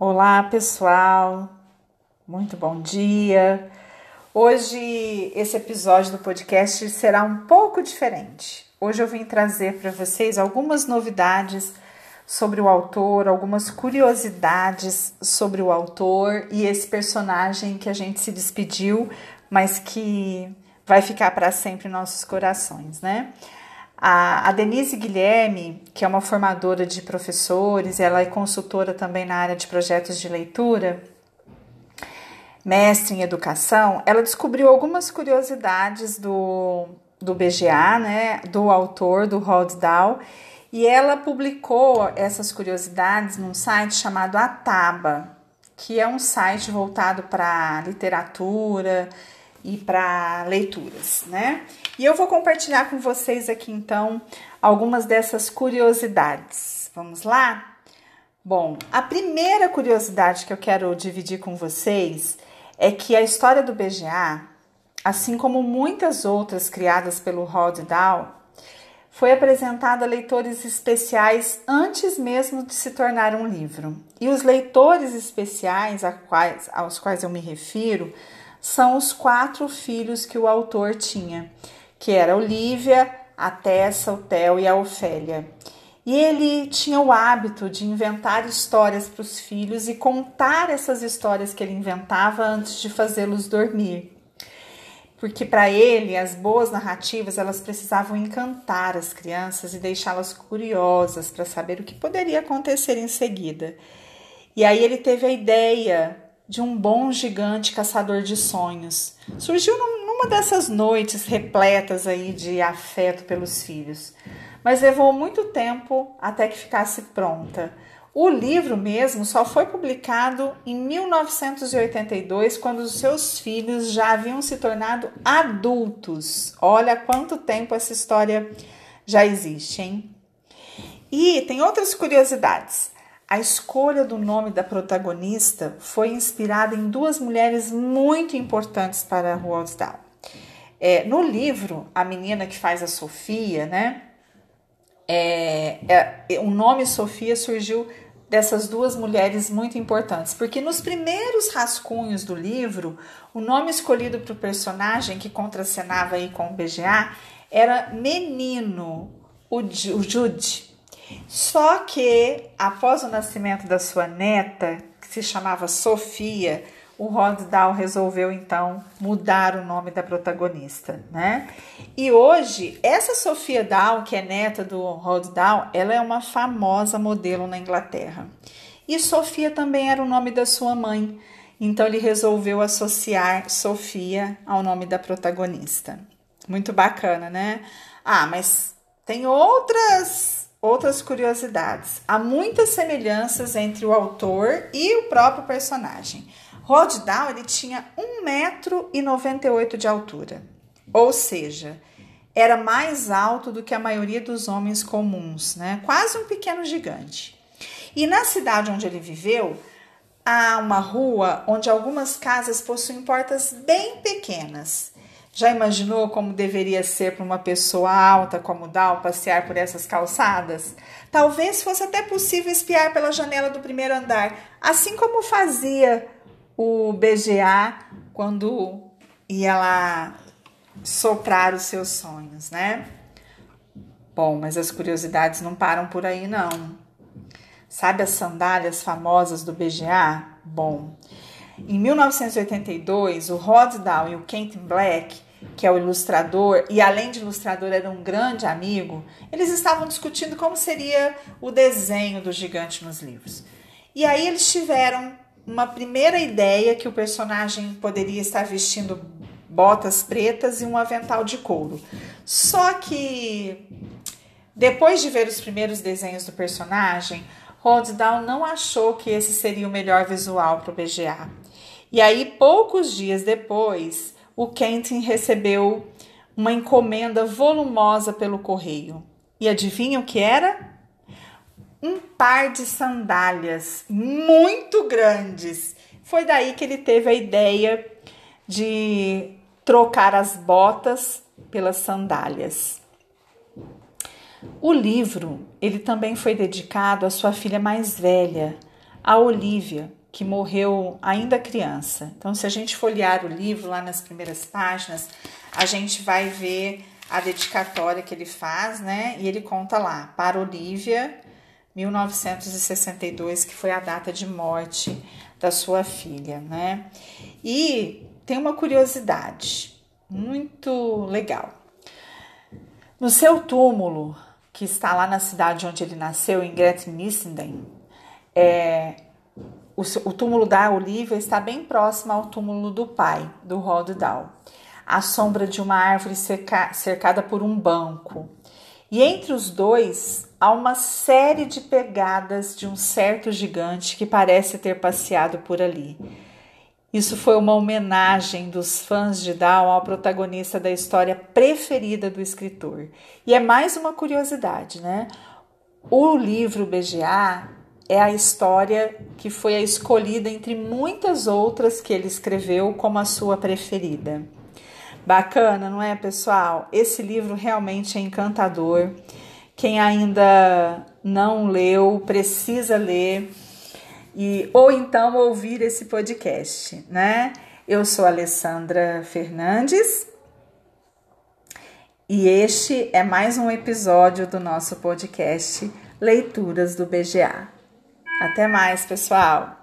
Olá, pessoal. Muito bom dia. Hoje esse episódio do podcast será um pouco diferente. Hoje eu vim trazer para vocês algumas novidades sobre o autor, algumas curiosidades sobre o autor e esse personagem que a gente se despediu, mas que vai ficar para sempre em nossos corações, né? A, a Denise Guilherme, que é uma formadora de professores, ela é consultora também na área de projetos de leitura, mestre em educação, ela descobriu algumas curiosidades do, do BGA, né, do autor, do Dahl, e ela publicou essas curiosidades num site chamado Ataba, que é um site voltado para literatura e para leituras, né? E eu vou compartilhar com vocês aqui então algumas dessas curiosidades. Vamos lá? Bom, a primeira curiosidade que eu quero dividir com vocês é que a história do BGA, assim como muitas outras criadas pelo Roald Dahl, foi apresentada a leitores especiais antes mesmo de se tornar um livro. E os leitores especiais aos quais eu me refiro são os quatro filhos que o autor tinha que era Olivia, a Tessa, o Theo e a Ofélia. E ele tinha o hábito de inventar histórias para os filhos e contar essas histórias que ele inventava antes de fazê-los dormir. Porque para ele as boas narrativas elas precisavam encantar as crianças e deixá-las curiosas para saber o que poderia acontecer em seguida. E aí ele teve a ideia de um bom gigante caçador de sonhos. Surgiu num uma dessas noites repletas aí de afeto pelos filhos, mas levou muito tempo até que ficasse pronta. O livro mesmo só foi publicado em 1982, quando os seus filhos já haviam se tornado adultos. Olha quanto tempo essa história já existe, hein? E tem outras curiosidades. A escolha do nome da protagonista foi inspirada em duas mulheres muito importantes para Roald Dahl. É, no livro, a menina que faz a Sofia, né? É, é, o nome Sofia surgiu dessas duas mulheres muito importantes, porque nos primeiros rascunhos do livro, o nome escolhido para o personagem que contracenava aí com o BGA era Menino, o Jude. Só que após o nascimento da sua neta, que se chamava Sofia, o Rod Dahl resolveu então mudar o nome da protagonista, né? E hoje, essa Sofia Dahl, que é neta do Rod Dahl, ela é uma famosa modelo na Inglaterra. E Sofia também era o nome da sua mãe, então ele resolveu associar Sofia ao nome da protagonista. Muito bacana, né? Ah, mas tem outras outras curiosidades. Há muitas semelhanças entre o autor e o próprio personagem. Rod ele tinha 1,98m de altura, ou seja, era mais alto do que a maioria dos homens comuns, né? quase um pequeno gigante. E na cidade onde ele viveu, há uma rua onde algumas casas possuem portas bem pequenas. Já imaginou como deveria ser para uma pessoa alta como Dal passear por essas calçadas? Talvez fosse até possível espiar pela janela do primeiro andar, assim como fazia o BGA quando ia lá soprar os seus sonhos, né? Bom, mas as curiosidades não param por aí, não. Sabe as sandálias famosas do BGA? Bom, em 1982, o Rod Dahl e o Kenton Black, que é o ilustrador, e além de ilustrador era um grande amigo, eles estavam discutindo como seria o desenho do gigante nos livros. E aí eles tiveram uma primeira ideia que o personagem poderia estar vestindo botas pretas e um avental de couro. Só que depois de ver os primeiros desenhos do personagem, Dahl não achou que esse seria o melhor visual para o BGA. E aí, poucos dias depois, o Kenton recebeu uma encomenda volumosa pelo correio. E adivinha o que era? Um par de sandálias muito grandes. Foi daí que ele teve a ideia de trocar as botas pelas sandálias. O livro, ele também foi dedicado à sua filha mais velha, a Olivia, que morreu ainda criança. Então, se a gente folhear o livro lá nas primeiras páginas, a gente vai ver a dedicatória que ele faz, né? E ele conta lá, para Olivia, 1962, que foi a data de morte da sua filha, né? E tem uma curiosidade muito legal. No seu túmulo, que está lá na cidade onde ele nasceu, em Gretnissenden, é, o, o, túmulo da Olivia está bem próximo ao túmulo do pai, do Roald Dahl, à sombra de uma árvore cerca, cercada por um banco. E entre os dois há uma série de pegadas de um certo gigante que parece ter passeado por ali. Isso foi uma homenagem dos fãs de Dahl ao protagonista da história preferida do escritor. E é mais uma curiosidade, né? O livro BGA é a história que foi a escolhida entre muitas outras que ele escreveu como a sua preferida. Bacana, não é, pessoal? Esse livro realmente é encantador. Quem ainda não leu, precisa ler e ou então ouvir esse podcast, né? Eu sou Alessandra Fernandes e este é mais um episódio do nosso podcast Leituras do BGA. Até mais, pessoal!